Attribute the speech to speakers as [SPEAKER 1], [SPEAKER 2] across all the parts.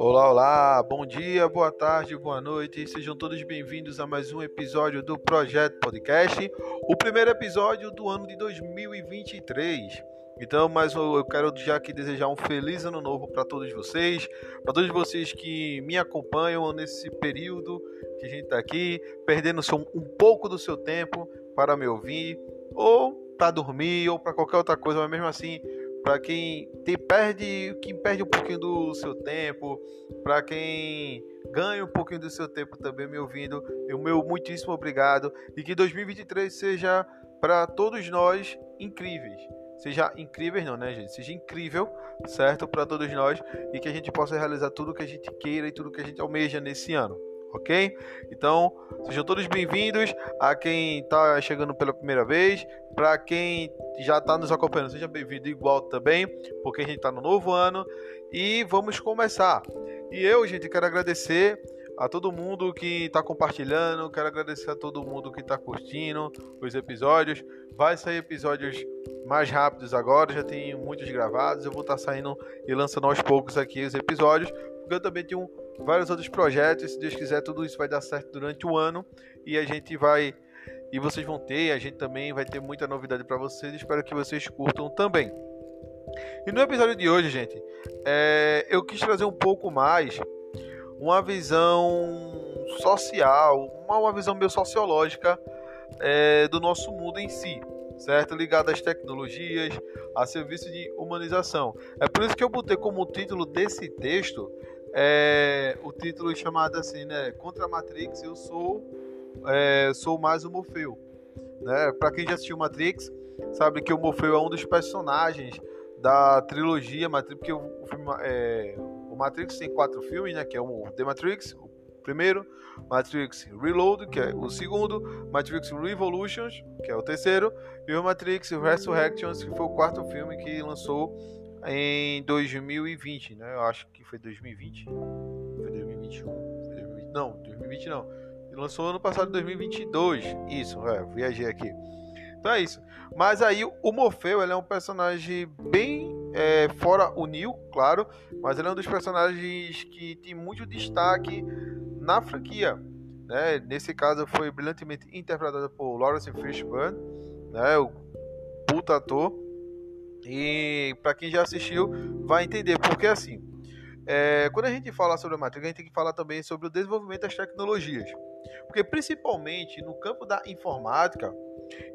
[SPEAKER 1] Olá, olá, bom dia, boa tarde, boa noite, sejam todos bem-vindos a mais um episódio do Projeto Podcast, o primeiro episódio do ano de 2023. Então, mas eu quero já aqui desejar um feliz ano novo para todos vocês, para todos vocês que me acompanham nesse período que a gente está aqui, perdendo um pouco do seu tempo para me ouvir, ou para dormir, ou para qualquer outra coisa, mas mesmo assim para quem perde, quem perde um pouquinho do seu tempo, para quem ganha um pouquinho do seu tempo também me ouvindo, o meu muitíssimo obrigado e que 2023 seja para todos nós incríveis. Seja incrível, não, né, gente? Seja incrível, certo? Para todos nós e que a gente possa realizar tudo que a gente queira e tudo que a gente almeja nesse ano ok? Então, sejam todos bem-vindos a quem está chegando pela primeira vez, para quem já está nos acompanhando, seja bem-vindo igual também, porque a gente está no novo ano e vamos começar. E eu, gente, quero agradecer a todo mundo que está compartilhando, quero agradecer a todo mundo que está curtindo os episódios. Vai sair episódios mais rápidos agora, já tem muitos gravados. Eu vou estar tá saindo e lançando aos poucos aqui os episódios, porque eu também tenho vários outros projetos. Se Deus quiser, tudo isso vai dar certo durante o ano e a gente vai e vocês vão ter, a gente também vai ter muita novidade para vocês. Espero que vocês curtam também. E no episódio de hoje, gente, é, eu quis trazer um pouco mais uma visão social, uma, uma visão meio sociológica é, do nosso mundo em si, certo? Ligado às tecnologias, a serviço de humanização. É por isso que eu botei como título desse texto é, o título chamado assim, né? Contra a Matrix, eu sou é, sou mais o Morfeu. Né? Para quem já assistiu Matrix, sabe que o Morfeu é um dos personagens da trilogia Matrix, porque o, o, é, o Matrix tem quatro filmes, né? Que é o The Matrix, o primeiro, Matrix Reload, que é o segundo, Matrix Revolutions, que é o terceiro, e o Matrix Resurrections, que foi o quarto filme que lançou em 2020, né? Eu acho que foi 2020. Foi 2021. Foi 2020, não, 2020 não. Lançou ano passado, 2022. Isso, é, viajei aqui. Então é isso. Mas aí o Morfeu ele é um personagem bem é, fora o Neo, claro, mas ele é um dos personagens que tem muito destaque na franquia. Né? Nesse caso foi brilhantemente interpretado por Lawrence Fishburne, né? o puta ator. E para quem já assistiu, vai entender. Porque assim, é, quando a gente fala sobre a Matrix, a gente tem que falar também sobre o desenvolvimento das tecnologias. Porque principalmente no campo da informática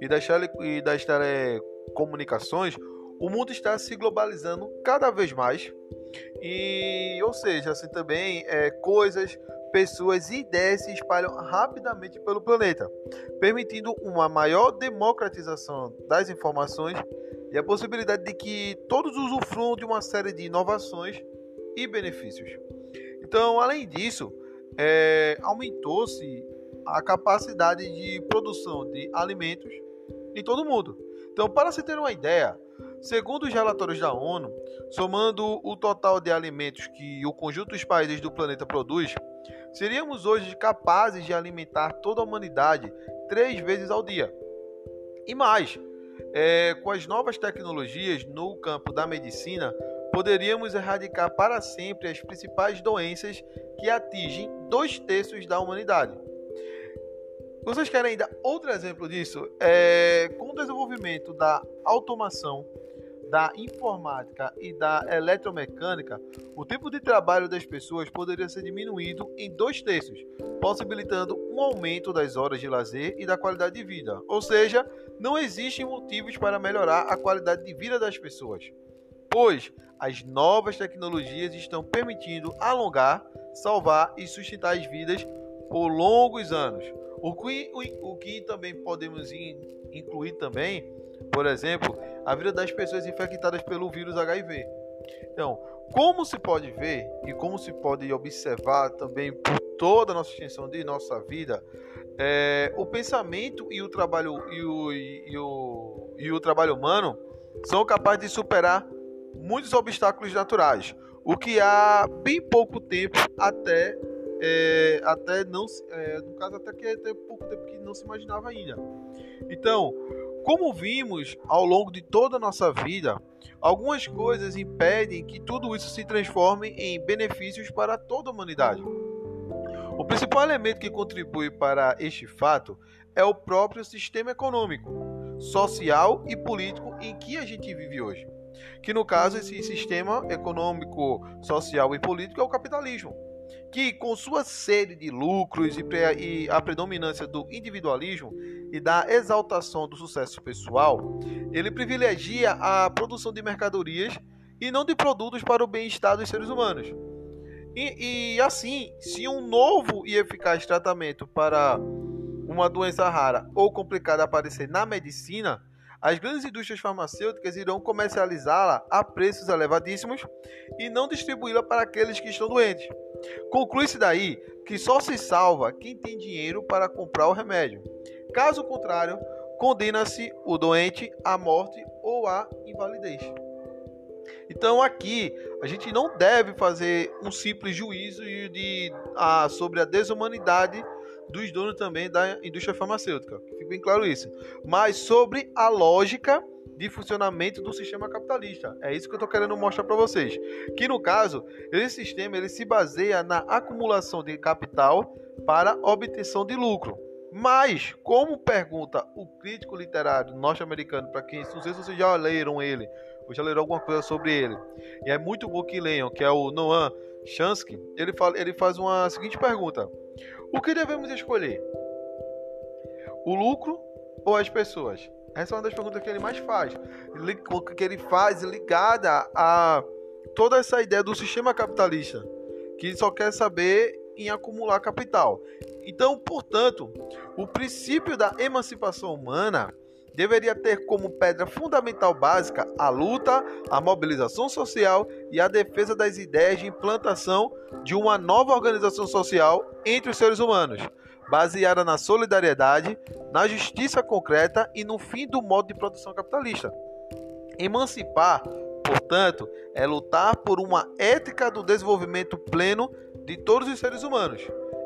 [SPEAKER 1] e das, tele, e das telecomunicações, o mundo está se globalizando cada vez mais. E, ou seja, assim também é, coisas, pessoas e ideias se espalham rapidamente pelo planeta, permitindo uma maior democratização das informações e a possibilidade de que todos usufruam de uma série de inovações e benefícios. Então, além disso, é, aumentou-se a capacidade de produção de alimentos em todo o mundo. Então, para se ter uma ideia, segundo os relatórios da ONU, somando o total de alimentos que o conjunto dos países do planeta produz, seríamos hoje capazes de alimentar toda a humanidade três vezes ao dia. E mais, é, com as novas tecnologias no campo da medicina, poderíamos erradicar para sempre as principais doenças que atingem dois terços da humanidade. Vocês querem ainda outro exemplo disso? É, com o desenvolvimento da automação, da informática e da eletromecânica, o tempo de trabalho das pessoas poderia ser diminuído em dois terços, possibilitando um aumento das horas de lazer e da qualidade de vida. Ou seja, não existem motivos para melhorar a qualidade de vida das pessoas pois as novas tecnologias estão permitindo alongar, salvar e sustentar as vidas por longos anos. O que, o, o que também podemos incluir também, por exemplo, a vida das pessoas infectadas pelo vírus HIV. Então, como se pode ver e como se pode observar também por toda a nossa extensão de nossa vida, é, o pensamento e o trabalho e o, e o, e o trabalho humano são capazes de superar muitos obstáculos naturais, o que há bem pouco tempo até é, até não é, no caso até que até pouco tempo que não se imaginava ainda. Então, Como vimos ao longo de toda a nossa vida, algumas coisas impedem que tudo isso se transforme em benefícios para toda a humanidade. O principal elemento que contribui para este fato é o próprio sistema econômico, social e político em que a gente vive hoje. Que no caso, esse sistema econômico, social e político é o capitalismo que, com sua sede de lucros e, a predominância do individualismo e da exaltação do sucesso pessoal, ele privilegia a produção de mercadorias e não de produtos para o bem-estar dos seres humanos. E, e, assim, se um novo e eficaz tratamento para uma doença rara ou complicada aparecer na medicina, as grandes indústrias farmacêuticas irão comercializá-la a preços elevadíssimos e não distribuí-la para aqueles que estão doentes. Conclui-se daí que só se salva quem tem dinheiro para comprar o remédio. Caso contrário, condena-se o doente à morte ou à invalidez. Então aqui a gente não deve fazer um simples juízo de, a, sobre a desumanidade dos donos também da indústria farmacêutica. Fique bem claro isso. Mas sobre a lógica de funcionamento do sistema capitalista. É isso que eu estou querendo mostrar para vocês. Que no caso, esse sistema ele se baseia na acumulação de capital para obtenção de lucro. Mas, como pergunta o crítico literário norte-americano, para quem não sei se vocês já leram ele, ou já leram alguma coisa sobre ele, e é muito bom que leiam, que é o Noam Chomsky, ele, fala, ele faz uma seguinte pergunta: O que devemos escolher? O lucro ou as pessoas? Essa é uma das perguntas que ele mais faz. Que ele faz ligada a toda essa ideia do sistema capitalista, que só quer saber em acumular capital. Então, portanto, o princípio da emancipação humana deveria ter como pedra fundamental básica a luta, a mobilização social e a defesa das ideias de implantação de uma nova organização social entre os seres humanos, baseada na solidariedade, na justiça concreta e no fim do modo de produção capitalista. Emancipar, portanto, é lutar por uma ética do desenvolvimento pleno de todos os seres humanos.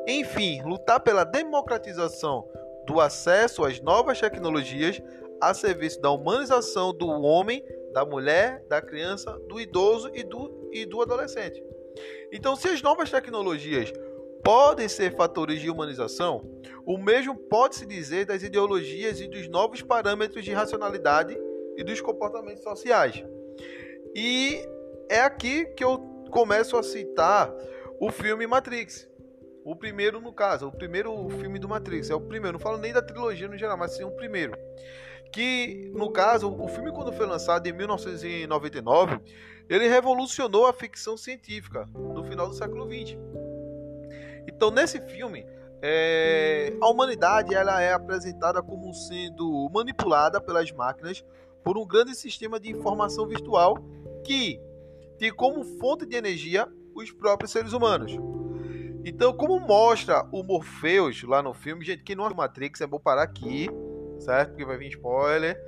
[SPEAKER 1] Enfim, lutar pela democratização do acesso às novas tecnologias a serviço da humanização do homem, da mulher, da criança, do idoso e do, e do adolescente. Então, se as novas tecnologias podem ser fatores de humanização, o mesmo pode-se dizer das ideologias e dos novos parâmetros de racionalidade e dos comportamentos sociais. E é aqui que eu começo a citar o filme Matrix. O primeiro, no caso, o primeiro filme do Matrix. É o primeiro, não falo nem da trilogia no geral, mas sim o primeiro. Que, no caso, o filme, quando foi lançado em 1999, ele revolucionou a ficção científica no final do século XX. Então, nesse filme, é, a humanidade ela é apresentada como sendo manipulada pelas máquinas por um grande sistema de informação virtual que tem como fonte de energia os próprios seres humanos. Então, como mostra o Morpheus lá no filme, gente, quem não é Matrix, é bom parar aqui, certo? Porque vai vir spoiler,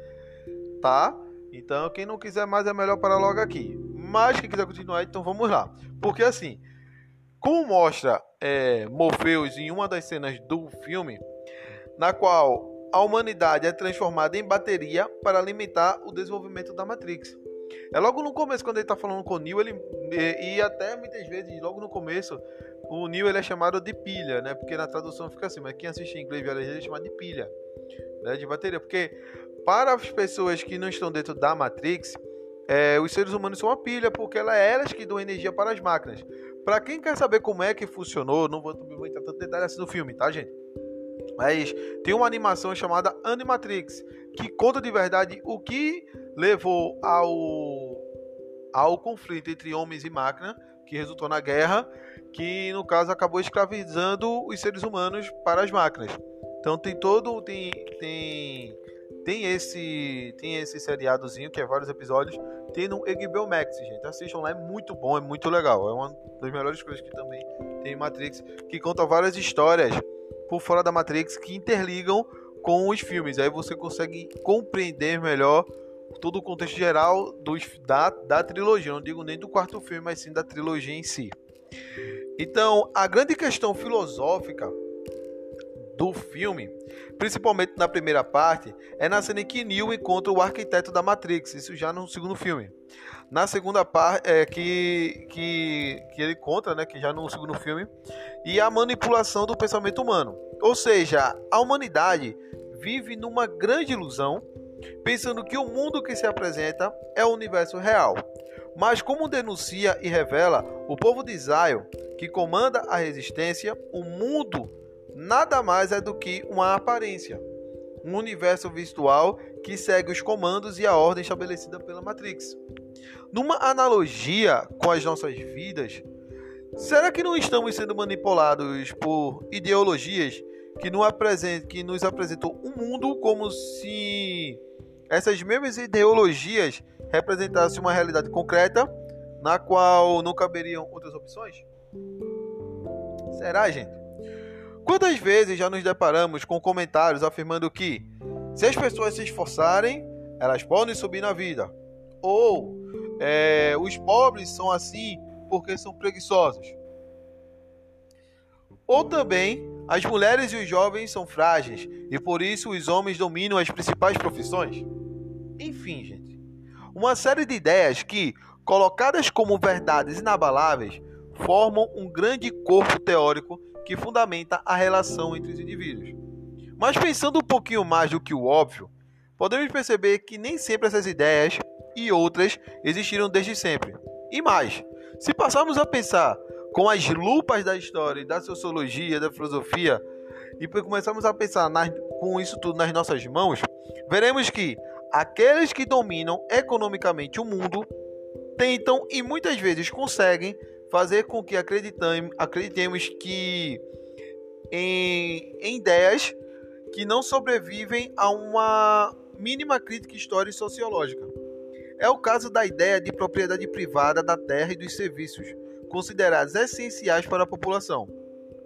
[SPEAKER 1] tá? Então, quem não quiser mais é melhor parar logo aqui. Mas quem quiser continuar, então vamos lá. Porque assim, como mostra é, Morpheus em uma das cenas do filme, na qual a humanidade é transformada em bateria para alimentar o desenvolvimento da Matrix. É logo no começo, quando ele está falando com o Neo, ele, e, e, até muitas vezes, logo no começo, o Neo ele é chamado de pilha, né? Porque na tradução fica assim, mas quem assiste em inglês ele é chamado de pilha, né? de bateria. Porque para as pessoas que não estão dentro da Matrix, é, os seres humanos são uma pilha, porque ela é elas que dão energia para as máquinas. Para quem quer saber como é que funcionou, não vou entrar tanto detalhe assim no filme, tá, gente? Mas tem uma animação chamada Animatrix, que conta de verdade o que levou ao, ao conflito entre homens e máquina, que resultou na guerra, que no caso acabou escravizando os seres humanos para as máquinas. Então tem todo tem tem tem esse tem esse seriadozinho que é vários episódios tem no HBO Max, gente. Assistam lá, é muito bom, é muito legal. É uma das melhores coisas que também tem Matrix, que conta várias histórias por fora da Matrix que interligam com os filmes. Aí você consegue compreender melhor todo o contexto geral dos, da, da trilogia. Não digo nem do quarto filme, mas sim da trilogia em si. Então, a grande questão filosófica do filme, principalmente na primeira parte, é na cena em que Neo encontra o arquiteto da Matrix, isso já no segundo filme. Na segunda parte, é que, que, que ele encontra, né, que já no segundo filme, e a manipulação do pensamento humano. Ou seja, a humanidade vive numa grande ilusão, pensando que o mundo que se apresenta é o universo real. Mas como denuncia e revela o povo de Zion, que comanda a resistência, o mundo nada mais é do que uma aparência, um universo virtual que segue os comandos e a ordem estabelecida pela Matrix. Numa analogia com as nossas vidas, será que não estamos sendo manipulados por ideologias que apresentam, que nos apresentam um mundo como se essas mesmas ideologias representassem uma realidade concreta na qual não caberiam outras opções? Será, gente? Quantas vezes já nos deparamos com comentários afirmando que, se as pessoas se esforçarem, elas podem subir na vida? Ou é, os pobres são assim porque são preguiçosos? Ou também as mulheres e os jovens são frágeis e por isso os homens dominam as principais profissões? Enfim, gente, uma série de ideias que, colocadas como verdades inabaláveis, formam um grande corpo teórico que fundamenta a relação entre os indivíduos. Mas pensando um pouquinho mais do que o óbvio, podemos perceber que nem sempre essas ideias e outras existiram desde sempre. E mais, se passarmos a pensar com as lupas da história, da sociologia, da filosofia, e começarmos a pensar nas, com isso tudo nas nossas mãos, veremos que aqueles que dominam economicamente o mundo tentam e muitas vezes conseguem fazer com que acreditemos que em, em ideias que não sobrevivem a uma mínima crítica histórica e sociológica. É o caso da ideia de propriedade privada da terra e dos serviços, considerados essenciais para a população.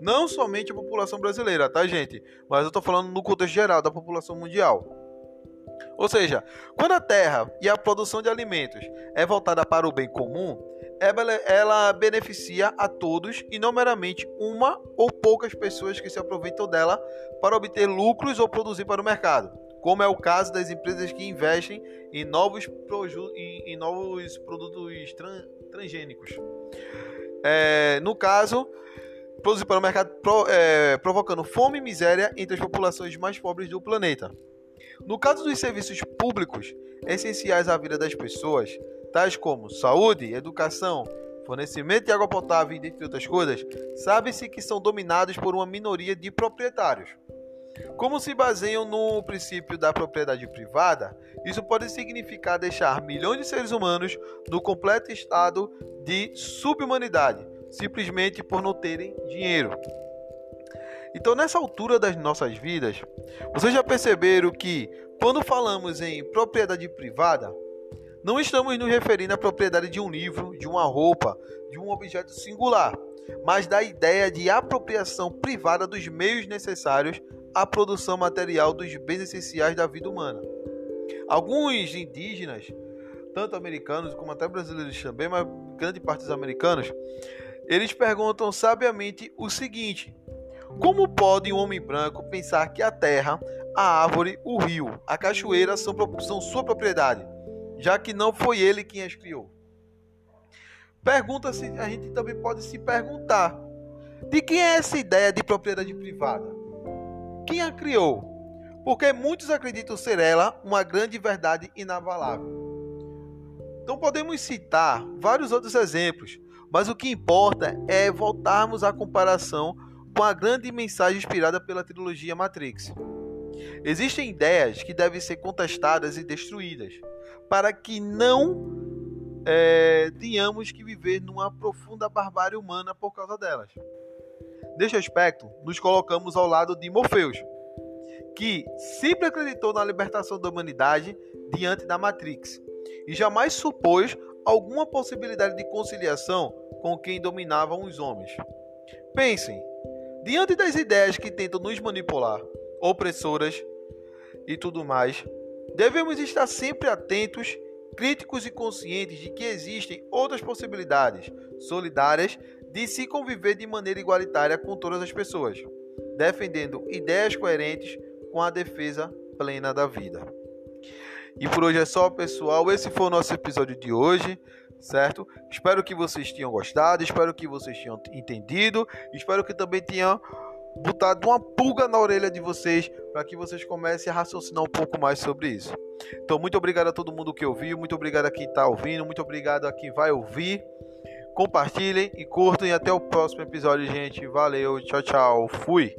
[SPEAKER 1] Não somente a população brasileira, tá, gente? Mas eu estou falando no contexto geral da população mundial. Ou seja, quando a terra e a produção de alimentos é voltada para o bem comum, ela beneficia a todos e não meramente uma ou poucas pessoas que se aproveitam dela para obter lucros ou produzir para o mercado, como é o caso das empresas que investem em novos, em, em novos produtos tran, transgênicos. É, no caso, produzir para o mercado, pro, é, provocando fome e miséria entre as populações mais pobres do planeta. No caso dos serviços públicos essenciais à vida das pessoas, tais como saúde, educação, fornecimento de água potável e dentre outras coisas, sabe-se que são dominados por uma minoria de proprietários. Como se baseiam no princípio da propriedade privada, isso pode significar deixar milhões de seres humanos no completo estado de subhumanidade, simplesmente por não terem dinheiro. Então, nessa altura das nossas vidas, vocês já perceberam que, quando falamos em propriedade privada, não estamos nos referindo à propriedade de um livro, de uma roupa, de um objeto singular, mas da ideia de apropriação privada dos meios necessários à produção material dos bens essenciais da vida humana. Alguns indígenas, tanto americanos como até brasileiros também, mas grande parte dos americanos, eles perguntam sabiamente o seguinte: como pode um homem branco pensar que a terra, a árvore, o rio, a cachoeira são, são sua propriedade? já que não foi ele quem as criou. Pergunta-se, a gente também pode se perguntar: de quem é essa ideia de propriedade privada? Quem a criou? Porque muitos acreditam ser ela uma grande verdade inabalável. Então podemos citar vários outros exemplos, mas o que importa é voltarmos à comparação com a grande mensagem inspirada pela trilogia Matrix. Existem ideias que devem ser contestadas e destruídas para que não é, tenhamos que viver numa profunda barbárie humana por causa delas. Neste aspecto, nos colocamos ao lado de Morpheus, que sempre acreditou na libertação da humanidade diante da Matrix e jamais supôs alguma possibilidade de conciliação com quem dominavam os homens. Pensem, diante das ideias que tentam nos manipular, opressoras e tudo mais, Devemos estar sempre atentos, críticos e conscientes de que existem outras possibilidades solidárias de se conviver de maneira igualitária com todas as pessoas. defendendo ideias coerentes com a defesa plena da vida. E por hoje é só, pessoal. Esse foi o nosso episódio de hoje, certo? Espero que vocês tenham gostado, espero que vocês tenham entendido, espero que também tenham botado uma pulga na orelha de vocês para que vocês comecem a raciocinar um pouco mais sobre isso. Então, muito obrigado a todo mundo que ouviu, muito obrigado a quem está ouvindo, muito obrigado a quem vai ouvir. Compartilhem e curtam e até o próximo episódio, gente. Valeu, tchau, tchau. Fui.